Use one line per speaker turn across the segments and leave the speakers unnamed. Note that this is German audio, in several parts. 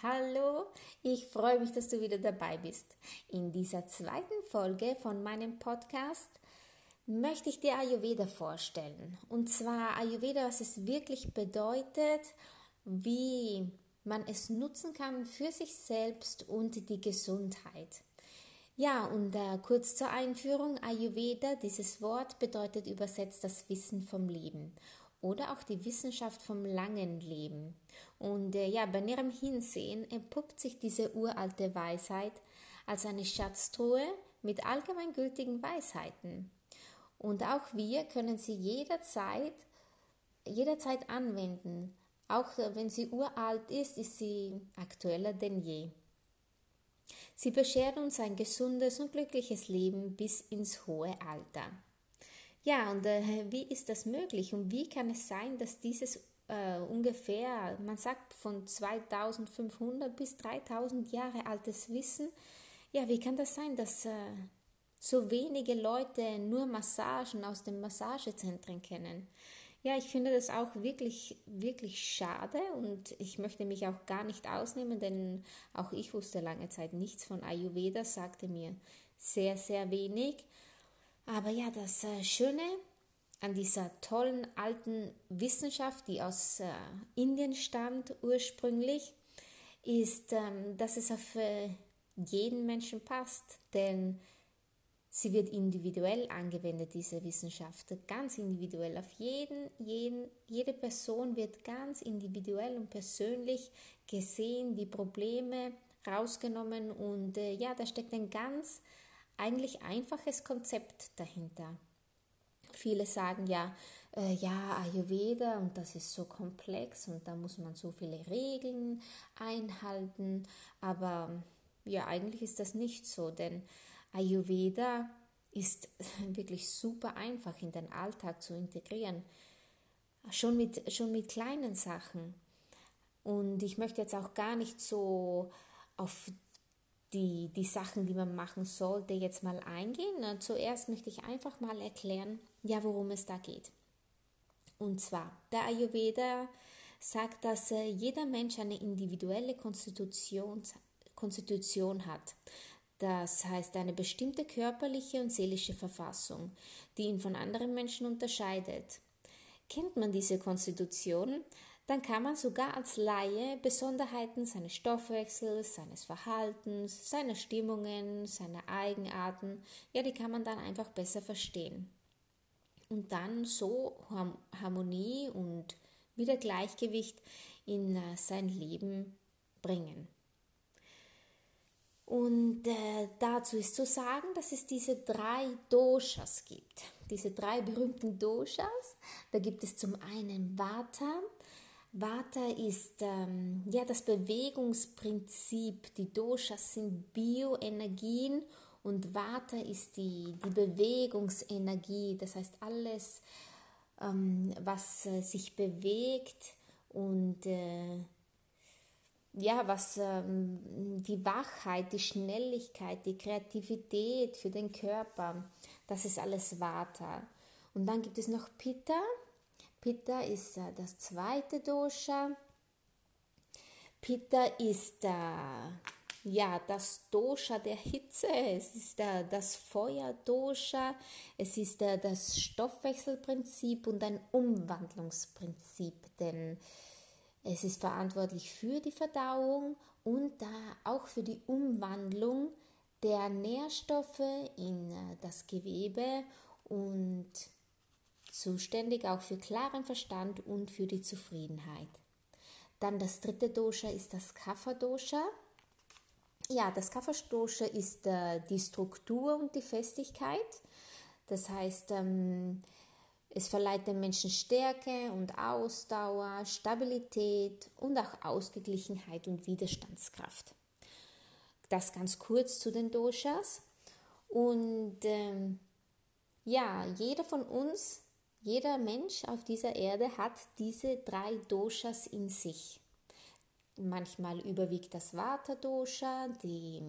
Hallo, ich freue mich, dass du wieder dabei bist. In dieser zweiten Folge von meinem Podcast möchte ich dir Ayurveda vorstellen. Und zwar Ayurveda, was es wirklich bedeutet, wie man es nutzen kann für sich selbst und die Gesundheit. Ja, und äh, kurz zur Einführung, Ayurveda, dieses Wort bedeutet übersetzt das Wissen vom Leben oder auch die Wissenschaft vom langen Leben. Und äh, ja, bei näherem Hinsehen entpuppt sich diese uralte Weisheit als eine Schatztruhe mit allgemeingültigen Weisheiten. Und auch wir können sie jederzeit, jederzeit anwenden. Auch äh, wenn sie uralt ist, ist sie aktueller denn je. Sie beschert uns ein gesundes und glückliches Leben bis ins hohe Alter. Ja, und äh, wie ist das möglich und wie kann es sein, dass dieses äh, ungefähr, man sagt von 2500 bis 3000 Jahre altes Wissen, ja, wie kann das sein, dass äh, so wenige Leute nur Massagen aus den Massagezentren kennen? Ja, ich finde das auch wirklich, wirklich schade und ich möchte mich auch gar nicht ausnehmen, denn auch ich wusste lange Zeit nichts von Ayurveda, sagte mir sehr, sehr wenig. Aber ja, das äh, Schöne an dieser tollen alten Wissenschaft, die aus äh, Indien stammt ursprünglich, ist, ähm, dass es auf äh, jeden Menschen passt. Denn Sie wird individuell angewendet, diese Wissenschaft, ganz individuell. Auf jeden, jeden, jede Person wird ganz individuell und persönlich gesehen, die Probleme rausgenommen und äh, ja, da steckt ein ganz eigentlich einfaches Konzept dahinter. Viele sagen ja, äh, ja, Ayurveda und das ist so komplex und da muss man so viele Regeln einhalten, aber ja, eigentlich ist das nicht so, denn Ayurveda ist wirklich super einfach in den Alltag zu integrieren. Schon mit, schon mit kleinen Sachen. Und ich möchte jetzt auch gar nicht so auf die, die Sachen, die man machen sollte, jetzt mal eingehen. Zuerst möchte ich einfach mal erklären, ja, worum es da geht. Und zwar, der Ayurveda sagt, dass äh, jeder Mensch eine individuelle Konstitution, Konstitution hat. Das heißt eine bestimmte körperliche und seelische Verfassung, die ihn von anderen Menschen unterscheidet. Kennt man diese Konstitution, dann kann man sogar als Laie Besonderheiten seines Stoffwechsels, seines Verhaltens, seiner Stimmungen, seiner Eigenarten, ja, die kann man dann einfach besser verstehen. Und dann so Harmonie und wieder Gleichgewicht in äh, sein Leben bringen. Und äh, dazu ist zu sagen, dass es diese drei Doshas gibt. Diese drei berühmten Doshas. Da gibt es zum einen Vata. Vata ist ähm, ja das Bewegungsprinzip. Die Doshas sind Bioenergien und Vata ist die, die Bewegungsenergie. Das heißt alles, ähm, was äh, sich bewegt und äh, ja, was ähm, die Wachheit, die Schnelligkeit, die Kreativität für den Körper, das ist alles Vata. Und dann gibt es noch Pitta. Pitta ist äh, das zweite Dosha. Pitta ist äh, ja, das Dosha der Hitze, es ist der, das Feuerdosha, es ist der, das Stoffwechselprinzip und ein Umwandlungsprinzip, denn es ist verantwortlich für die Verdauung und auch für die Umwandlung der Nährstoffe in äh, das Gewebe und zuständig auch für klaren Verstand und für die Zufriedenheit. Dann das dritte Dosha ist das Kapha-Dosha. Ja, das Kapha-Dosha ist äh, die Struktur und die Festigkeit. Das heißt, ähm, es verleiht den Menschen Stärke und Ausdauer, Stabilität und auch Ausgeglichenheit und Widerstandskraft. Das ganz kurz zu den Doshas. Und ähm, ja, jeder von uns, jeder Mensch auf dieser Erde hat diese drei Doshas in sich. Manchmal überwiegt das Vata-Dosha, die,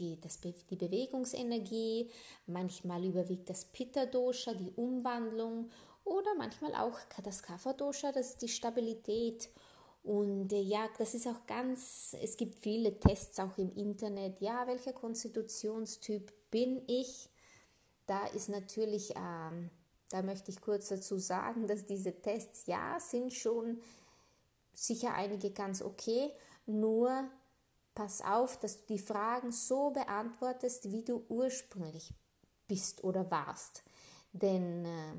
die, das, die Bewegungsenergie, manchmal überwiegt das Pitta-Dosha, die Umwandlung oder manchmal auch das Kapha-Dosha, das die Stabilität. Und äh, ja, das ist auch ganz, es gibt viele Tests auch im Internet. Ja, welcher Konstitutionstyp bin ich? Da ist natürlich, ähm, da möchte ich kurz dazu sagen, dass diese Tests, ja, sind schon sicher einige ganz okay, nur pass auf, dass du die Fragen so beantwortest, wie du ursprünglich bist oder warst. Denn äh,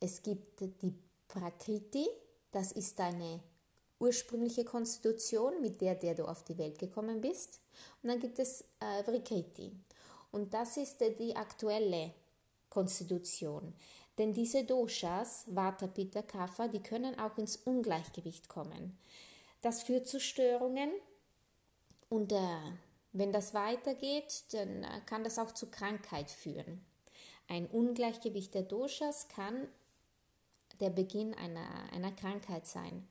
es gibt die Prakriti, das ist deine ursprüngliche Konstitution, mit der, der du auf die Welt gekommen bist. Und dann gibt es äh, Vrikriti. Und das ist die aktuelle Konstitution. Denn diese Doshas, Vata, Pitta, Kapha, die können auch ins Ungleichgewicht kommen. Das führt zu Störungen und äh, wenn das weitergeht, dann äh, kann das auch zu Krankheit führen. Ein Ungleichgewicht der Doshas kann der Beginn einer, einer Krankheit sein.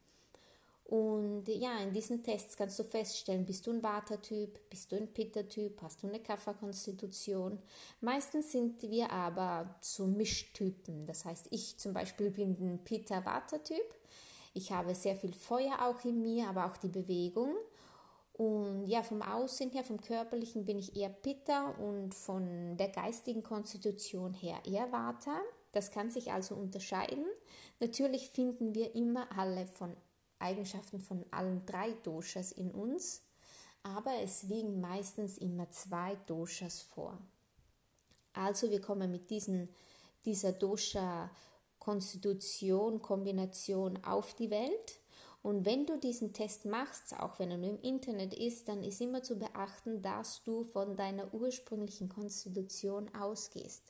Und ja, in diesen Tests kannst du feststellen, bist du ein Vata-Typ, bist du ein Pitta-Typ, hast du eine Kapha-Konstitution. Meistens sind wir aber so Mischtypen. Das heißt, ich zum Beispiel bin ein Pitta-Vata-Typ. Ich habe sehr viel Feuer auch in mir, aber auch die Bewegung. Und ja, vom Aussehen her, vom körperlichen bin ich eher Pitta und von der geistigen Konstitution her eher Vata. Das kann sich also unterscheiden. Natürlich finden wir immer alle von Eigenschaften von allen drei Doshas in uns, aber es liegen meistens immer zwei Doshas vor. Also wir kommen mit diesen, dieser Dosha-Konstitution, Kombination auf die Welt. Und wenn du diesen Test machst, auch wenn er nur im Internet ist, dann ist immer zu beachten, dass du von deiner ursprünglichen Konstitution ausgehst.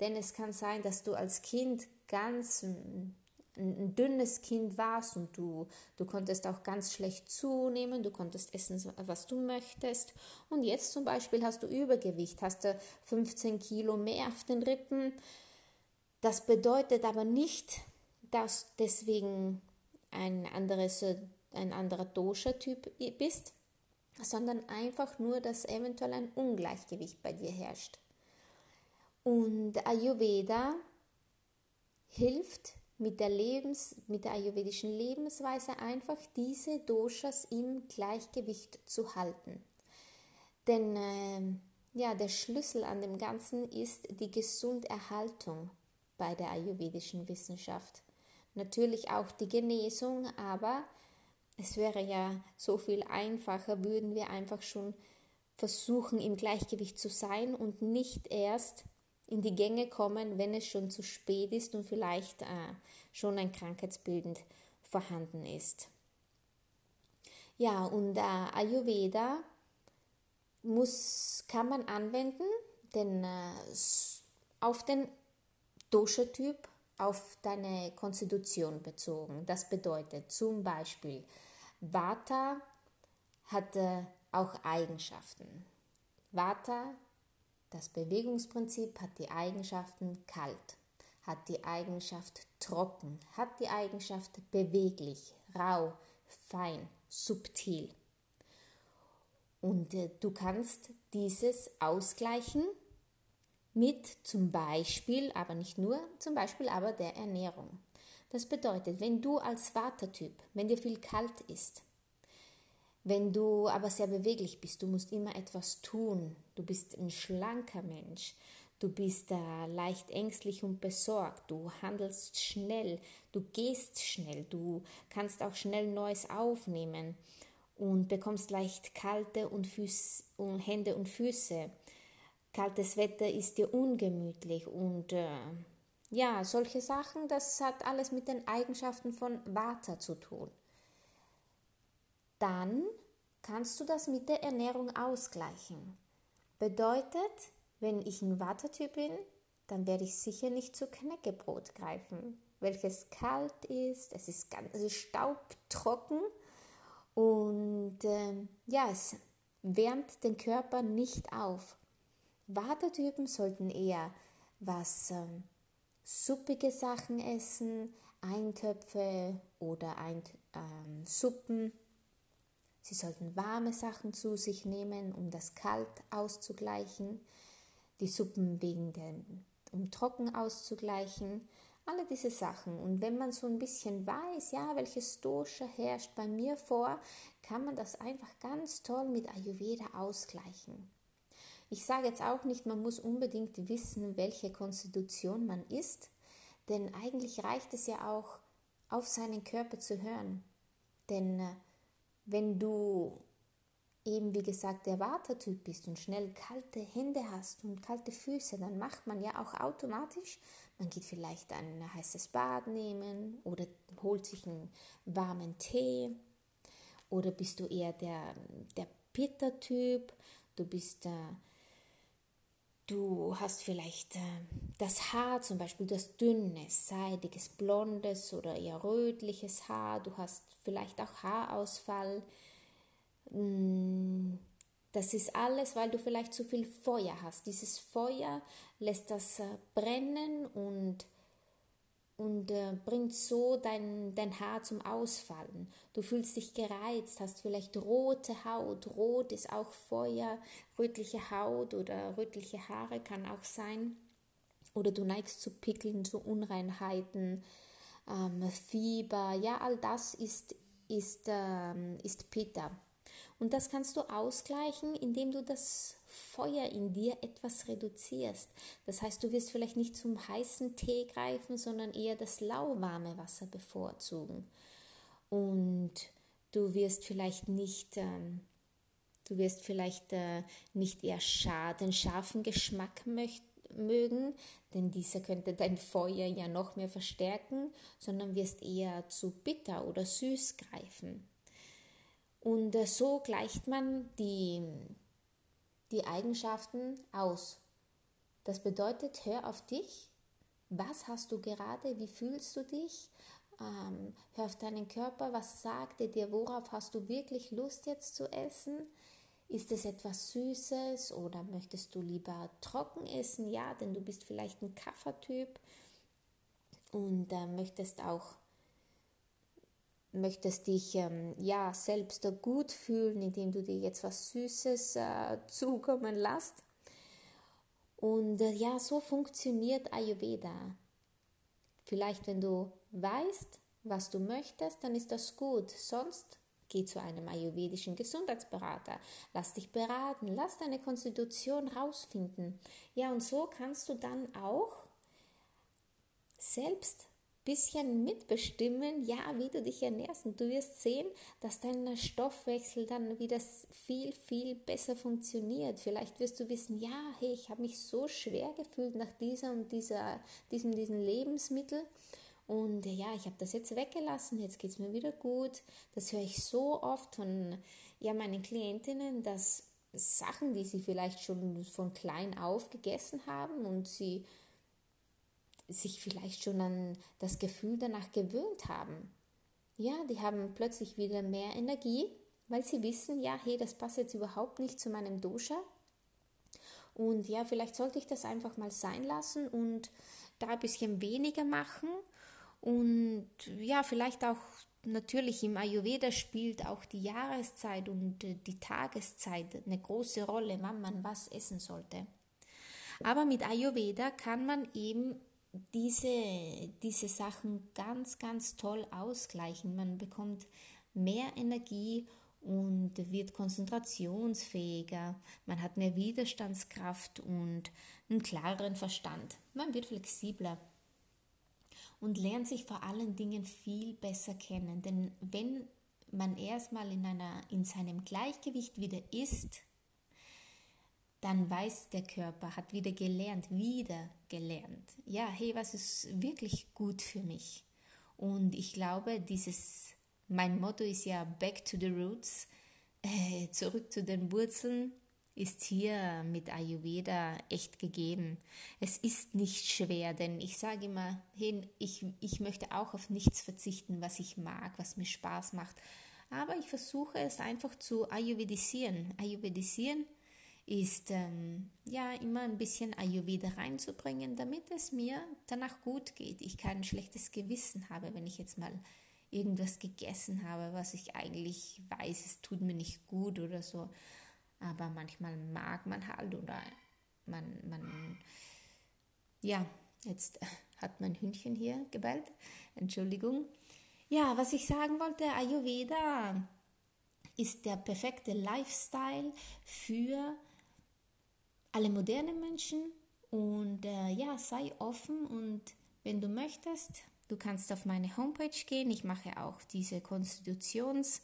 Denn es kann sein, dass du als Kind ganz ein, dünnes Kind warst und du, du konntest auch ganz schlecht zunehmen, du konntest essen, was du möchtest. Und jetzt zum Beispiel hast du Übergewicht, hast du 15 Kilo mehr auf den Rippen. Das bedeutet aber nicht, dass deswegen ein, anderes, ein anderer Dosha-Typ bist, sondern einfach nur, dass eventuell ein Ungleichgewicht bei dir herrscht. Und Ayurveda hilft mit der, Lebens-, mit der ayurvedischen Lebensweise einfach diese Doshas im Gleichgewicht zu halten. Denn äh, ja, der Schlüssel an dem Ganzen ist die Gesunderhaltung bei der ayurvedischen Wissenschaft. Natürlich auch die Genesung, aber es wäre ja so viel einfacher, würden wir einfach schon versuchen, im Gleichgewicht zu sein und nicht erst in die Gänge kommen, wenn es schon zu spät ist und vielleicht äh, schon ein krankheitsbildend vorhanden ist. Ja, und äh, Ayurveda muss, kann man anwenden, denn äh, auf den Dosha-Typ, auf deine Konstitution bezogen. Das bedeutet zum Beispiel, Vata hat äh, auch Eigenschaften. Vata das Bewegungsprinzip hat die Eigenschaften kalt, hat die Eigenschaft trocken, hat die Eigenschaft beweglich, rau, fein, subtil. Und äh, du kannst dieses ausgleichen mit zum Beispiel, aber nicht nur, zum Beispiel aber der Ernährung. Das bedeutet, wenn du als Vatertyp, wenn dir viel kalt ist, Wenn du aber sehr beweglich bist, du musst immer etwas tun, du bist ein schlanker Mensch, du bist äh, leicht ängstlich und besorgt, du handelst schnell, du gehst schnell, du kannst auch schnell Neues aufnehmen und bekommst leicht kalte und, Füß, und Hände und Füße. Kaltes Wetter ist dir ungemütlich und äh, ja, solche Sachen, das hat alles mit den Eigenschaften von Vata zu tun. Dann kannst du das mit der Ernährung ausgleichen. Bedeutet, wenn ich ein Vata-Typ bin, dann werde ich sicher nicht zu Knäckebrot greifen, welches kalt ist, es ist ganz es ist staubtrocken und äh, ja, es wärmt den Körper nicht auf. Vata-Typen sollten eher was äh, suppige Sachen essen, Eintöpfe oder ein, ähm, Suppen. Sie sollten warme Sachen zu sich nehmen, um das Kalt auszugleichen, die Suppen wegen den, um trocken auszugleichen, alle diese Sachen. Und wenn man so ein bisschen weiß, ja, welches Dosha herrscht bei mir vor, kann man das einfach ganz toll mit Ayurveda ausgleichen. Ich sage jetzt auch nicht, man muss unbedingt wissen, welche Konstitution man ist, denn eigentlich reicht es ja auch, auf seinen Körper zu hören. Denn äh, wenn du eben wie gesagt der Watertyp bist und schnell kalte Hände hast und kalte Füße, dann macht man ja auch automatisch, man geht vielleicht ein heißes Bad nehmen oder holt sich einen warmen Tee oder bist du eher der, der Pitta-Typ, du bist äh, Du hast vielleicht äh, das Haar, zum Beispiel das dünnes, seidiges, blondes oder eher rötliches Haar. Du hast vielleicht auch Haarausfall. Mm, das ist alles, weil du vielleicht zu viel Feuer hast. Dieses Feuer lässt das äh, brennen und und äh, bringt so dein, dein Haar zum Ausfallen. Du fühlst dich gereizt, hast vielleicht rote Haut. Rot ist auch Feuer, rötliche Haut oder rötliche Haare kann auch sein. Oder du neigst zu Pickeln, zu Unreinheiten, ähm, Fieber. Ja, all das ist, ist, ähm, ist Pitta. Und das kannst du ausgleichen, indem du das Feuer in dir etwas reduzierst. Das heißt, du wirst vielleicht nicht zum heißen Tee greifen, sondern eher das lauwarme Wasser bevorzugen. Und du wirst vielleicht nicht, ähm, du wirst vielleicht äh, nicht eher schar den scharfen Geschmack möcht mögen, denn dieser könnte dein Feuer ja noch mehr verstärken, sondern wirst eher zu bitter oder süß greifen. Und äh, so gleicht man die, die Eigenschaften aus. Das bedeutet, hör auf dich. Was hast du gerade? Wie fühlst du dich? Ähm, hör auf deinen Körper. Was sagt er dir? Worauf hast du wirklich Lust jetzt zu essen? Ist es etwas Süßes oder möchtest du lieber trocken essen? Ja, denn du bist vielleicht ein Kaffertyp und äh, möchtest auch möchtest dich ähm, ja selbst gut fühlen, indem du dir jetzt was Süßes äh, zukommen lässt. Und äh, ja, so funktioniert Ayurveda. Vielleicht, wenn du weißt, was du möchtest, dann ist das gut. Sonst geh zu einem ayurvedischen Gesundheitsberater. Lass dich beraten, lass deine Konstitution rausfinden. Ja, und so kannst du dann auch selbst bisschen mitbestimmen, ja, wie du dich ernährst. Und du wirst sehen, dass dein Stoffwechsel dann wieder viel, viel besser funktioniert. Vielleicht wirst du wissen, ja, hey, ich habe mich so schwer gefühlt nach dieser und dieser, diesem, diesem Lebensmittel. Und ja, ich habe das jetzt weggelassen, jetzt geht es mir wieder gut. Das höre ich so oft von ja, meinen Klientinnen, dass Sachen, die sie vielleicht schon von klein auf gegessen haben und sie sich vielleicht schon an das Gefühl danach gewöhnt haben. Ja, die haben plötzlich wieder mehr Energie, weil sie wissen, ja, hey, das passt jetzt überhaupt nicht zu meinem Dosha. Und ja, vielleicht sollte ich das einfach mal sein lassen und da ein bisschen weniger machen. Und ja, vielleicht auch natürlich im Ayurveda spielt auch die Jahreszeit und die Tageszeit eine große Rolle, wann man was essen sollte. Aber mit Ayurveda kann man eben diese, diese Sachen ganz, ganz toll ausgleichen. Man bekommt mehr Energie und wird konzentrationsfähiger, man hat mehr Widerstandskraft und einen klareren Verstand. Man wird flexibler und lernt sich vor allen Dingen viel besser kennen. Denn wenn man erstmal in, einer, in seinem Gleichgewicht wieder ist, dann weiß der Körper, hat wieder gelernt, wieder gelernt. Ja, hey, was ist wirklich gut für mich? Und ich glaube, dieses, mein Motto ist ja Back to the Roots, äh, zurück zu den Wurzeln, ist hier mit Ayurveda echt gegeben. Es ist nicht schwer, denn ich sage immer, hey, ich, ich möchte auch auf nichts verzichten, was ich mag, was mir Spaß macht. Aber ich versuche es einfach zu ayurvedisieren. Ayurvedisieren ist ähm, ja immer ein bisschen Ayurveda reinzubringen, damit es mir danach gut geht. Ich kein schlechtes Gewissen habe, wenn ich jetzt mal irgendwas gegessen habe, was ich eigentlich weiß, es tut mir nicht gut oder so. Aber manchmal mag man halt oder man, man, ja, jetzt hat mein Hündchen hier gebellt. Entschuldigung. Ja, was ich sagen wollte, Ayurveda ist der perfekte Lifestyle für alle modernen Menschen und äh, ja, sei offen und wenn du möchtest, du kannst auf meine Homepage gehen. Ich mache auch diese Konstitutions-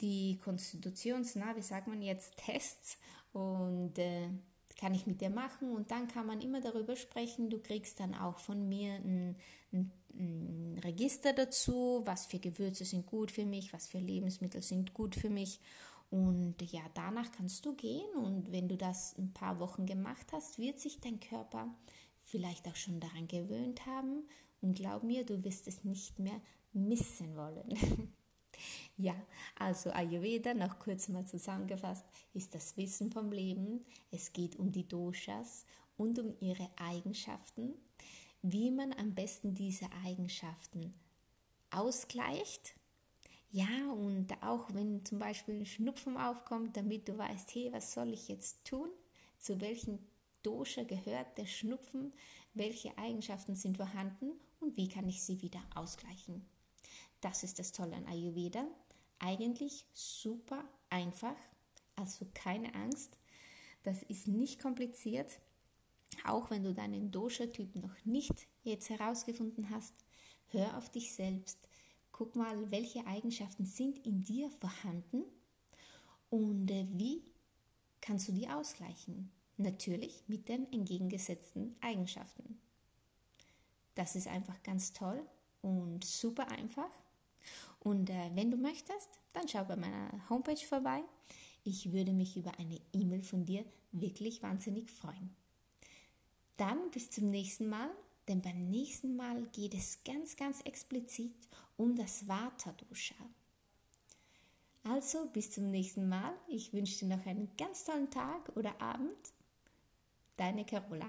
die Konstitutions, na, wie sagt man jetzt, Tests und äh, kann ich mit dir machen und dann kann man immer darüber sprechen. Du kriegst dann auch von mir ein, ein, ein, Register dazu, was für Gewürze sind gut für mich, was für Lebensmittel sind gut für mich. Und ja, danach kannst du gehen und wenn du das ein paar Wochen gemacht hast, wird sich dein Körper vielleicht auch schon daran gewöhnt haben und glaub mir, du wirst es nicht mehr missen wollen. Ja, also Ayurveda, noch kurz mal zusammengefasst, ist das Wissen vom Leben. Es geht um die Doshas und um ihre Eigenschaften, wie man am besten diese Eigenschaften ausgleicht. Ja, und auch wenn zum Beispiel ein Schnupfen aufkommt, damit du weißt, hey, was soll ich jetzt tun? Zu welchem Dosha gehört der Schnupfen? Welche Eigenschaften sind vorhanden und wie kann ich sie wieder ausgleichen? Das ist das Tolle an Ayurveda. Eigentlich super einfach, also keine Angst. Das ist nicht kompliziert. Auch wenn du deinen Dosha-Typ noch nicht jetzt herausgefunden hast, hör auf dich selbst. Guck mal, welche Eigenschaften sind in dir vorhanden und äh, wie kannst du die ausgleichen. Natürlich mit den entgegengesetzten Eigenschaften. Das ist einfach ganz toll und super einfach. Und äh, wenn du möchtest, dann schau bei meiner Homepage vorbei. Ich würde mich über eine E-Mail von dir wirklich wahnsinnig freuen. Dann bis zum nächsten Mal, denn beim nächsten Mal geht es ganz, ganz explizit um das Vata-Dosha. Also bis zum nächsten Mal. Ich wünsche dir noch einen ganz tollen Tag oder Abend. Deine Carola.